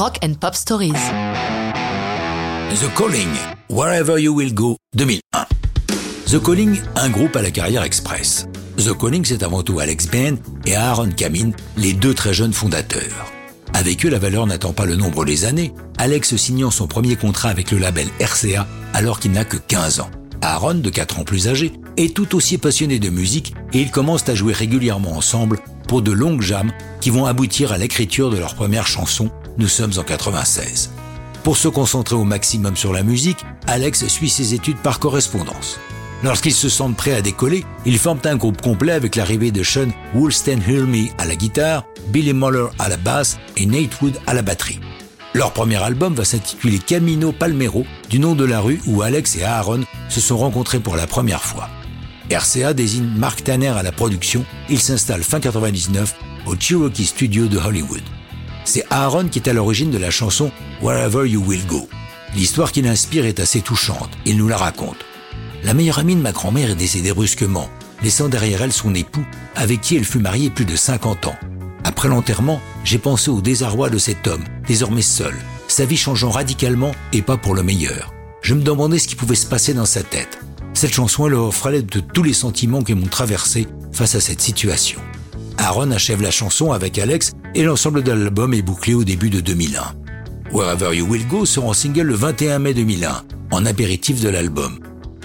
Rock and Pop Stories. The Calling, Wherever You Will Go, 2001. The Calling, un groupe à la carrière express. The Calling, c'est avant tout Alex Band et Aaron Kamin, les deux très jeunes fondateurs. Avec eux, la valeur n'attend pas le nombre des années, Alex signant son premier contrat avec le label RCA alors qu'il n'a que 15 ans. Aaron, de 4 ans plus âgé, est tout aussi passionné de musique et ils commencent à jouer régulièrement ensemble pour de longues jams qui vont aboutir à l'écriture de leur première chanson, Nous sommes en 96. Pour se concentrer au maximum sur la musique, Alex suit ses études par correspondance. Lorsqu'ils se sentent prêts à décoller, ils forment un groupe complet avec l'arrivée de Sean Woolstenhulme à la guitare, Billy Muller à la basse et Nate Wood à la batterie. Leur premier album va s'intituler Camino Palmero, du nom de la rue où Alex et Aaron se sont rencontrés pour la première fois. RCA désigne Mark Tanner à la production. Il s'installe fin 99 au Cherokee Studio de Hollywood. C'est Aaron qui est à l'origine de la chanson Wherever You Will Go. L'histoire qui l'inspire est assez touchante. Il nous la raconte. La meilleure amie de ma grand-mère est décédée brusquement, laissant derrière elle son époux, avec qui elle fut mariée plus de 50 ans. Après l'enterrement, j'ai pensé au désarroi de cet homme, désormais seul, sa vie changeant radicalement et pas pour le meilleur. Je me demandais ce qui pouvait se passer dans sa tête. Cette chanson elle offre à l'aide de tous les sentiments qui m'ont traversé face à cette situation. Aaron achève la chanson avec Alex et l'ensemble de l'album est bouclé au début de 2001. Wherever You Will Go sera en single le 21 mai 2001, en apéritif de l'album.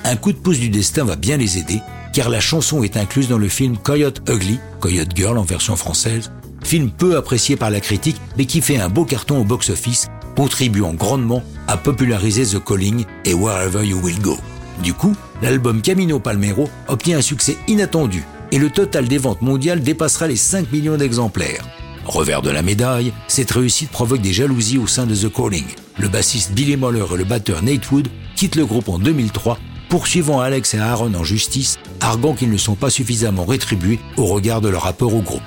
Un coup de pouce du destin va bien les aider, car la chanson est incluse dans le film Coyote Ugly, Coyote Girl en version française, film peu apprécié par la critique, mais qui fait un beau carton au box-office, contribuant grandement à populariser The Calling et Wherever You Will Go. Du coup, l'album Camino Palmero obtient un succès inattendu et le total des ventes mondiales dépassera les 5 millions d'exemplaires. Revers de la médaille, cette réussite provoque des jalousies au sein de The Calling. Le bassiste Billy Moller et le batteur Nate Wood quittent le groupe en 2003, poursuivant Alex et Aaron en justice, arguant qu'ils ne sont pas suffisamment rétribués au regard de leur rapport au groupe.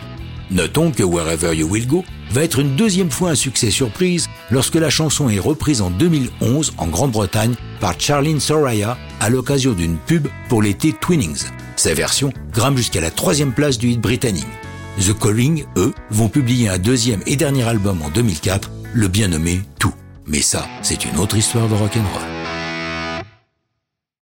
Notons que Wherever You Will Go va être une deuxième fois un succès surprise lorsque la chanson est reprise en 2011 en Grande-Bretagne par Charlene Soraya à l'occasion d'une pub pour l'été Twinnings. Sa version grimpe jusqu'à la troisième place du hit britannique. The Calling, eux, vont publier un deuxième et dernier album en 2004, le bien nommé Tout. Mais ça, c'est une autre histoire de rock'n'roll.